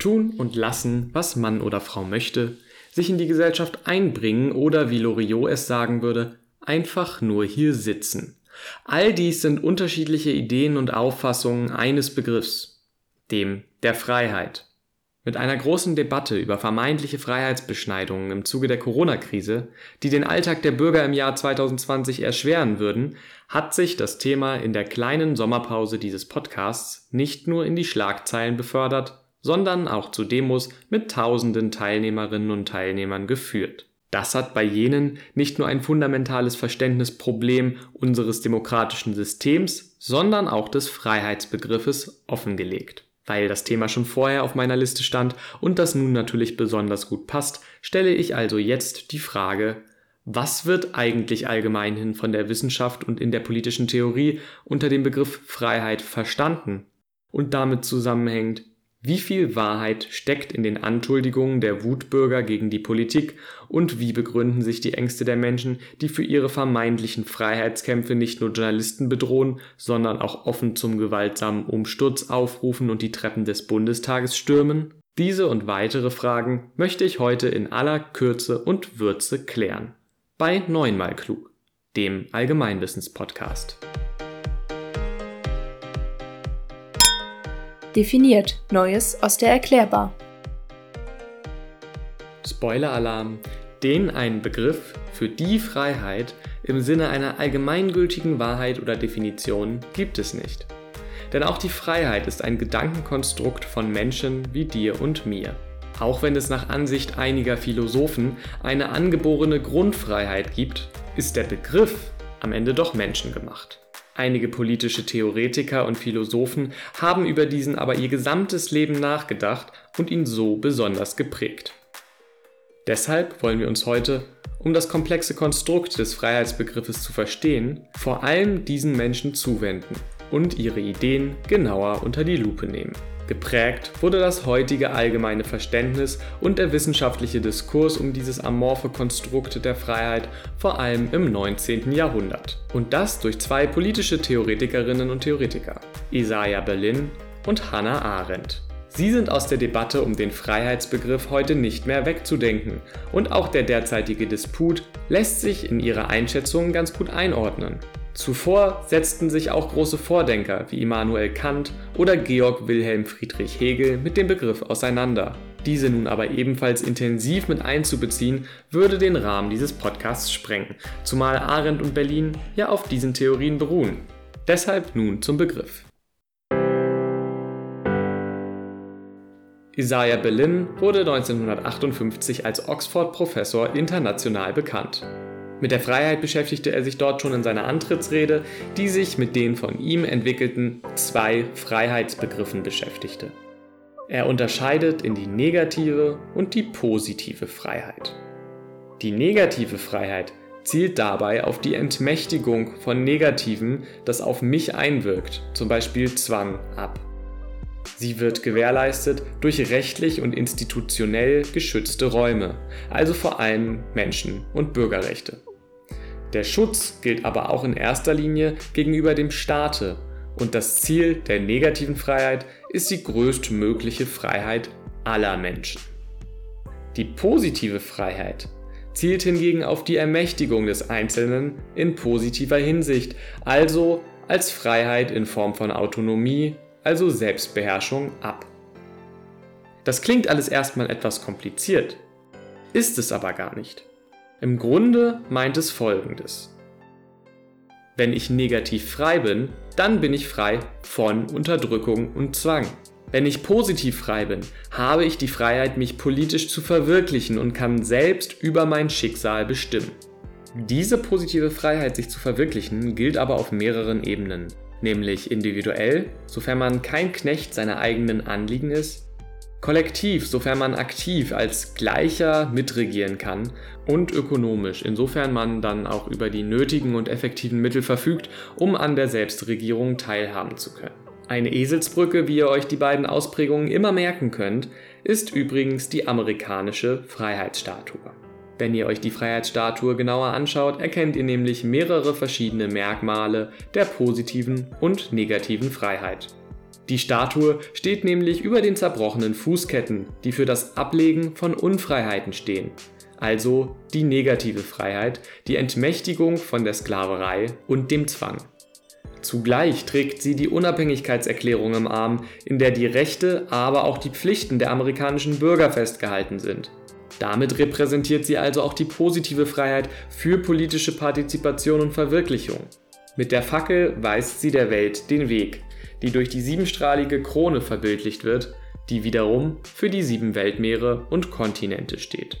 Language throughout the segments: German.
Tun und lassen, was Mann oder Frau möchte, sich in die Gesellschaft einbringen oder wie Loriot es sagen würde, einfach nur hier sitzen. All dies sind unterschiedliche Ideen und Auffassungen eines Begriffs, dem der Freiheit. Mit einer großen Debatte über vermeintliche Freiheitsbeschneidungen im Zuge der Corona-Krise, die den Alltag der Bürger im Jahr 2020 erschweren würden, hat sich das Thema in der kleinen Sommerpause dieses Podcasts nicht nur in die Schlagzeilen befördert, sondern auch zu Demos mit tausenden Teilnehmerinnen und Teilnehmern geführt. Das hat bei jenen nicht nur ein fundamentales Verständnisproblem unseres demokratischen Systems, sondern auch des Freiheitsbegriffes offengelegt. Weil das Thema schon vorher auf meiner Liste stand und das nun natürlich besonders gut passt, stelle ich also jetzt die Frage, was wird eigentlich allgemeinhin von der Wissenschaft und in der politischen Theorie unter dem Begriff Freiheit verstanden? Und damit zusammenhängt, wie viel Wahrheit steckt in den Anschuldigungen der Wutbürger gegen die Politik und wie begründen sich die Ängste der Menschen, die für ihre vermeintlichen Freiheitskämpfe nicht nur Journalisten bedrohen, sondern auch offen zum gewaltsamen Umsturz aufrufen und die Treppen des Bundestages stürmen? Diese und weitere Fragen möchte ich heute in aller Kürze und Würze klären. Bei Neunmal Klug, dem Allgemeinwissenspodcast. Definiert Neues aus der Erklärbar. Spoiler-Alarm, den einen Begriff für die Freiheit im Sinne einer allgemeingültigen Wahrheit oder Definition gibt es nicht. Denn auch die Freiheit ist ein Gedankenkonstrukt von Menschen wie dir und mir. Auch wenn es nach Ansicht einiger Philosophen eine angeborene Grundfreiheit gibt, ist der Begriff am Ende doch menschengemacht. Einige politische Theoretiker und Philosophen haben über diesen aber ihr gesamtes Leben nachgedacht und ihn so besonders geprägt. Deshalb wollen wir uns heute, um das komplexe Konstrukt des Freiheitsbegriffes zu verstehen, vor allem diesen Menschen zuwenden und ihre Ideen genauer unter die Lupe nehmen. Geprägt wurde das heutige allgemeine Verständnis und der wissenschaftliche Diskurs um dieses amorphe Konstrukt der Freiheit vor allem im 19. Jahrhundert. Und das durch zwei politische Theoretikerinnen und Theoretiker, Isaiah Berlin und Hannah Arendt. Sie sind aus der Debatte um den Freiheitsbegriff heute nicht mehr wegzudenken und auch der derzeitige Disput lässt sich in ihrer Einschätzung ganz gut einordnen. Zuvor setzten sich auch große Vordenker wie Immanuel Kant oder Georg Wilhelm Friedrich Hegel mit dem Begriff auseinander. Diese nun aber ebenfalls intensiv mit einzubeziehen, würde den Rahmen dieses Podcasts sprengen, zumal Arendt und Berlin ja auf diesen Theorien beruhen. Deshalb nun zum Begriff. Isaiah Berlin wurde 1958 als Oxford-Professor international bekannt. Mit der Freiheit beschäftigte er sich dort schon in seiner Antrittsrede, die sich mit den von ihm entwickelten zwei Freiheitsbegriffen beschäftigte. Er unterscheidet in die negative und die positive Freiheit. Die negative Freiheit zielt dabei auf die Entmächtigung von Negativen, das auf mich einwirkt, zum Beispiel Zwang, ab. Sie wird gewährleistet durch rechtlich und institutionell geschützte Räume, also vor allem Menschen- und Bürgerrechte. Der Schutz gilt aber auch in erster Linie gegenüber dem Staate und das Ziel der negativen Freiheit ist die größtmögliche Freiheit aller Menschen. Die positive Freiheit zielt hingegen auf die Ermächtigung des Einzelnen in positiver Hinsicht, also als Freiheit in Form von Autonomie, also Selbstbeherrschung ab. Das klingt alles erstmal etwas kompliziert, ist es aber gar nicht. Im Grunde meint es folgendes. Wenn ich negativ frei bin, dann bin ich frei von Unterdrückung und Zwang. Wenn ich positiv frei bin, habe ich die Freiheit, mich politisch zu verwirklichen und kann selbst über mein Schicksal bestimmen. Diese positive Freiheit, sich zu verwirklichen, gilt aber auf mehreren Ebenen, nämlich individuell, sofern man kein Knecht seiner eigenen Anliegen ist, Kollektiv, sofern man aktiv als Gleicher mitregieren kann und ökonomisch, insofern man dann auch über die nötigen und effektiven Mittel verfügt, um an der Selbstregierung teilhaben zu können. Eine Eselsbrücke, wie ihr euch die beiden Ausprägungen immer merken könnt, ist übrigens die amerikanische Freiheitsstatue. Wenn ihr euch die Freiheitsstatue genauer anschaut, erkennt ihr nämlich mehrere verschiedene Merkmale der positiven und negativen Freiheit. Die Statue steht nämlich über den zerbrochenen Fußketten, die für das Ablegen von Unfreiheiten stehen, also die negative Freiheit, die Entmächtigung von der Sklaverei und dem Zwang. Zugleich trägt sie die Unabhängigkeitserklärung im Arm, in der die Rechte, aber auch die Pflichten der amerikanischen Bürger festgehalten sind. Damit repräsentiert sie also auch die positive Freiheit für politische Partizipation und Verwirklichung. Mit der Fackel weist sie der Welt den Weg, die durch die siebenstrahlige Krone verbildlicht wird, die wiederum für die sieben Weltmeere und Kontinente steht.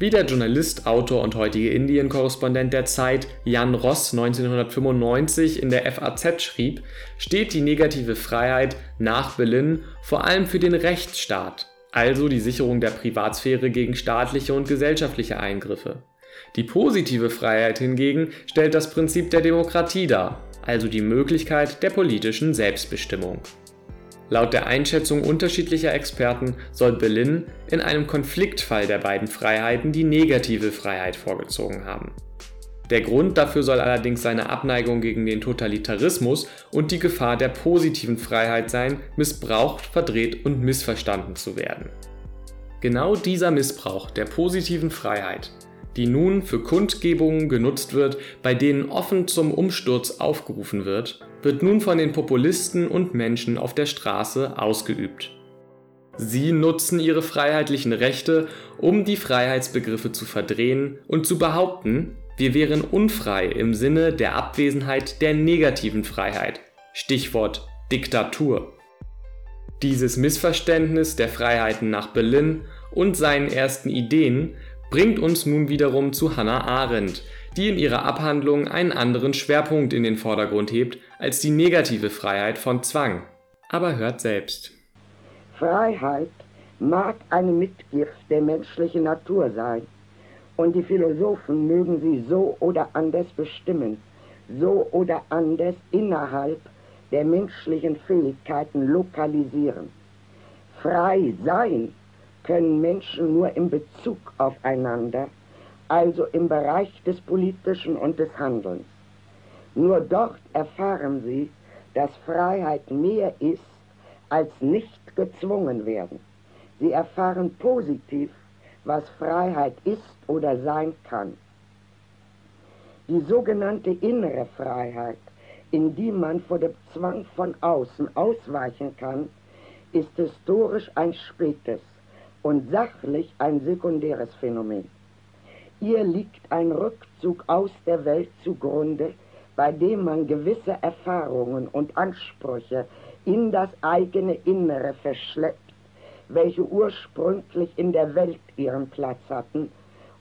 Wie der Journalist, Autor und heutige Indien-Korrespondent der Zeit Jan Ross 1995 in der FAZ schrieb, steht die negative Freiheit nach Berlin vor allem für den Rechtsstaat, also die Sicherung der Privatsphäre gegen staatliche und gesellschaftliche Eingriffe. Die positive Freiheit hingegen stellt das Prinzip der Demokratie dar, also die Möglichkeit der politischen Selbstbestimmung. Laut der Einschätzung unterschiedlicher Experten soll Berlin in einem Konfliktfall der beiden Freiheiten die negative Freiheit vorgezogen haben. Der Grund dafür soll allerdings seine Abneigung gegen den Totalitarismus und die Gefahr der positiven Freiheit sein, missbraucht, verdreht und missverstanden zu werden. Genau dieser Missbrauch der positiven Freiheit die nun für Kundgebungen genutzt wird, bei denen offen zum Umsturz aufgerufen wird, wird nun von den Populisten und Menschen auf der Straße ausgeübt. Sie nutzen ihre freiheitlichen Rechte, um die Freiheitsbegriffe zu verdrehen und zu behaupten, wir wären unfrei im Sinne der Abwesenheit der negativen Freiheit. Stichwort Diktatur. Dieses Missverständnis der Freiheiten nach Berlin und seinen ersten Ideen bringt uns nun wiederum zu Hannah Arendt, die in ihrer Abhandlung einen anderen Schwerpunkt in den Vordergrund hebt als die negative Freiheit von Zwang. Aber hört selbst. Freiheit mag eine Mitgift der menschlichen Natur sein, und die Philosophen mögen sie so oder anders bestimmen, so oder anders innerhalb der menschlichen Fähigkeiten lokalisieren. Frei sein können Menschen nur in Bezug aufeinander, also im Bereich des Politischen und des Handelns. Nur dort erfahren sie, dass Freiheit mehr ist als nicht gezwungen werden. Sie erfahren positiv, was Freiheit ist oder sein kann. Die sogenannte innere Freiheit, in die man vor dem Zwang von außen ausweichen kann, ist historisch ein spätes und sachlich ein sekundäres Phänomen. Ihr liegt ein Rückzug aus der Welt zugrunde, bei dem man gewisse Erfahrungen und Ansprüche in das eigene Innere verschleppt, welche ursprünglich in der Welt ihren Platz hatten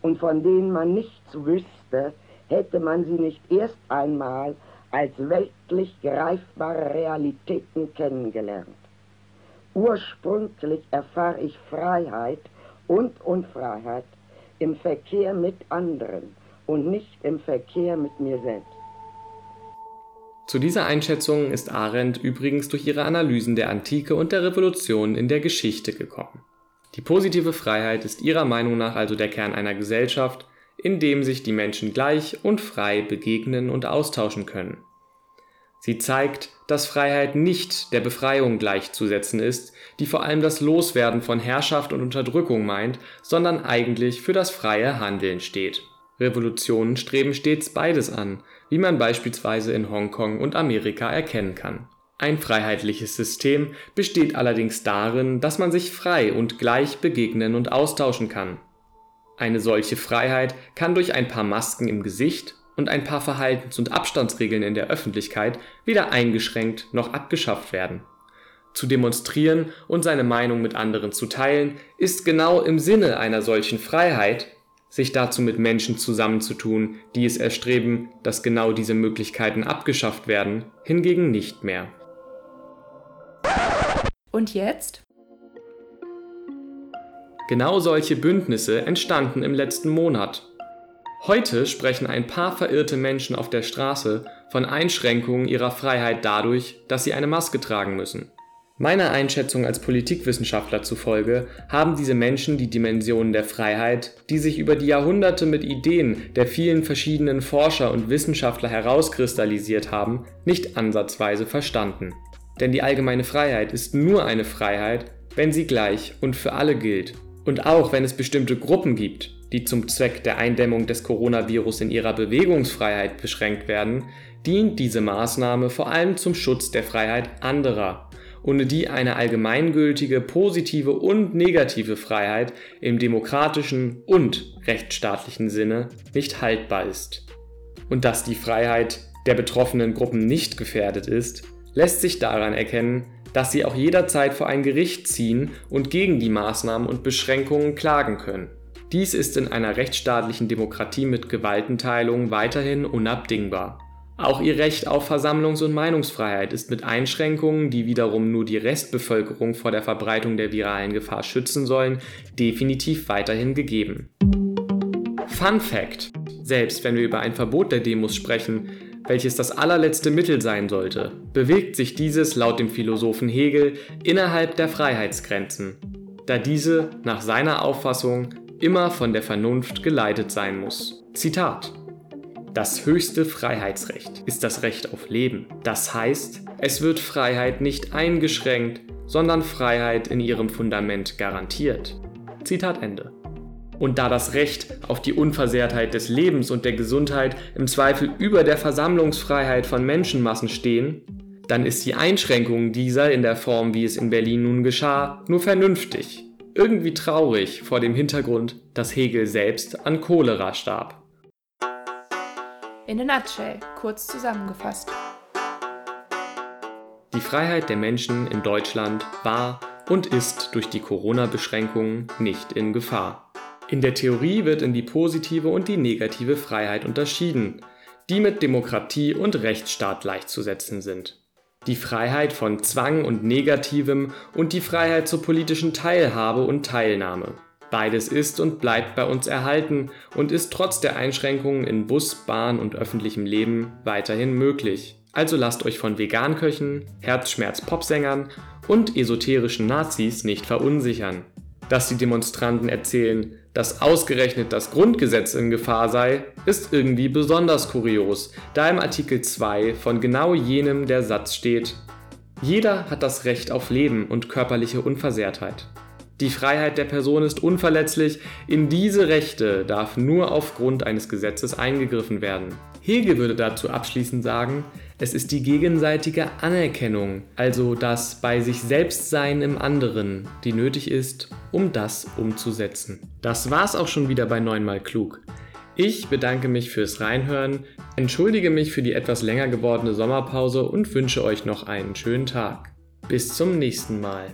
und von denen man nichts wüsste, hätte man sie nicht erst einmal als weltlich greifbare Realitäten kennengelernt. Ursprünglich erfahre ich Freiheit und Unfreiheit im Verkehr mit anderen und nicht im Verkehr mit mir selbst. Zu dieser Einschätzung ist Arendt übrigens durch ihre Analysen der Antike und der Revolution in der Geschichte gekommen. Die positive Freiheit ist ihrer Meinung nach also der Kern einer Gesellschaft, in dem sich die Menschen gleich und frei begegnen und austauschen können. Sie zeigt, dass Freiheit nicht der Befreiung gleichzusetzen ist, die vor allem das Loswerden von Herrschaft und Unterdrückung meint, sondern eigentlich für das freie Handeln steht. Revolutionen streben stets beides an, wie man beispielsweise in Hongkong und Amerika erkennen kann. Ein freiheitliches System besteht allerdings darin, dass man sich frei und gleich begegnen und austauschen kann. Eine solche Freiheit kann durch ein paar Masken im Gesicht und ein paar Verhaltens- und Abstandsregeln in der Öffentlichkeit weder eingeschränkt noch abgeschafft werden. Zu demonstrieren und seine Meinung mit anderen zu teilen, ist genau im Sinne einer solchen Freiheit, sich dazu mit Menschen zusammenzutun, die es erstreben, dass genau diese Möglichkeiten abgeschafft werden, hingegen nicht mehr. Und jetzt? Genau solche Bündnisse entstanden im letzten Monat Heute sprechen ein paar verirrte Menschen auf der Straße von Einschränkungen ihrer Freiheit dadurch, dass sie eine Maske tragen müssen. Meiner Einschätzung als Politikwissenschaftler zufolge haben diese Menschen die Dimensionen der Freiheit, die sich über die Jahrhunderte mit Ideen der vielen verschiedenen Forscher und Wissenschaftler herauskristallisiert haben, nicht ansatzweise verstanden. Denn die allgemeine Freiheit ist nur eine Freiheit, wenn sie gleich und für alle gilt. Und auch wenn es bestimmte Gruppen gibt, die zum Zweck der Eindämmung des Coronavirus in ihrer Bewegungsfreiheit beschränkt werden, dient diese Maßnahme vor allem zum Schutz der Freiheit anderer, ohne die eine allgemeingültige positive und negative Freiheit im demokratischen und rechtsstaatlichen Sinne nicht haltbar ist. Und dass die Freiheit der betroffenen Gruppen nicht gefährdet ist, lässt sich daran erkennen, dass sie auch jederzeit vor ein Gericht ziehen und gegen die Maßnahmen und Beschränkungen klagen können. Dies ist in einer rechtsstaatlichen Demokratie mit Gewaltenteilung weiterhin unabdingbar. Auch ihr Recht auf Versammlungs- und Meinungsfreiheit ist mit Einschränkungen, die wiederum nur die Restbevölkerung vor der Verbreitung der viralen Gefahr schützen sollen, definitiv weiterhin gegeben. Fun Fact: Selbst wenn wir über ein Verbot der Demos sprechen, welches das allerletzte Mittel sein sollte, bewegt sich dieses laut dem Philosophen Hegel innerhalb der Freiheitsgrenzen, da diese nach seiner Auffassung immer von der Vernunft geleitet sein muss. Zitat das höchste Freiheitsrecht ist das Recht auf Leben. Das heißt, es wird Freiheit nicht eingeschränkt, sondern Freiheit in ihrem Fundament garantiert. Zitat Ende. Und da das Recht auf die Unversehrtheit des Lebens und der Gesundheit im Zweifel über der Versammlungsfreiheit von Menschenmassen stehen, dann ist die Einschränkung dieser in der Form, wie es in Berlin nun geschah, nur vernünftig. Irgendwie traurig vor dem Hintergrund, dass Hegel selbst an Cholera starb. In a nutshell, kurz zusammengefasst. Die Freiheit der Menschen in Deutschland war und ist durch die Corona-Beschränkungen nicht in Gefahr. In der Theorie wird in die positive und die negative Freiheit unterschieden, die mit Demokratie und Rechtsstaat gleichzusetzen sind. Die Freiheit von Zwang und Negativem und die Freiheit zur politischen Teilhabe und Teilnahme. Beides ist und bleibt bei uns erhalten und ist trotz der Einschränkungen in Bus, Bahn und öffentlichem Leben weiterhin möglich. Also lasst euch von Veganköchen, Herzschmerz-Popsängern und esoterischen Nazis nicht verunsichern. Dass die Demonstranten erzählen, dass ausgerechnet das Grundgesetz in Gefahr sei, ist irgendwie besonders kurios, da im Artikel 2 von genau jenem der Satz steht, jeder hat das Recht auf Leben und körperliche Unversehrtheit. Die Freiheit der Person ist unverletzlich, in diese Rechte darf nur aufgrund eines Gesetzes eingegriffen werden. Hegel würde dazu abschließend sagen, es ist die gegenseitige Anerkennung, also das bei sich selbst Sein im anderen, die nötig ist, um das umzusetzen. Das war's auch schon wieder bei neunmal klug. Ich bedanke mich fürs Reinhören, entschuldige mich für die etwas länger gewordene Sommerpause und wünsche euch noch einen schönen Tag. Bis zum nächsten Mal.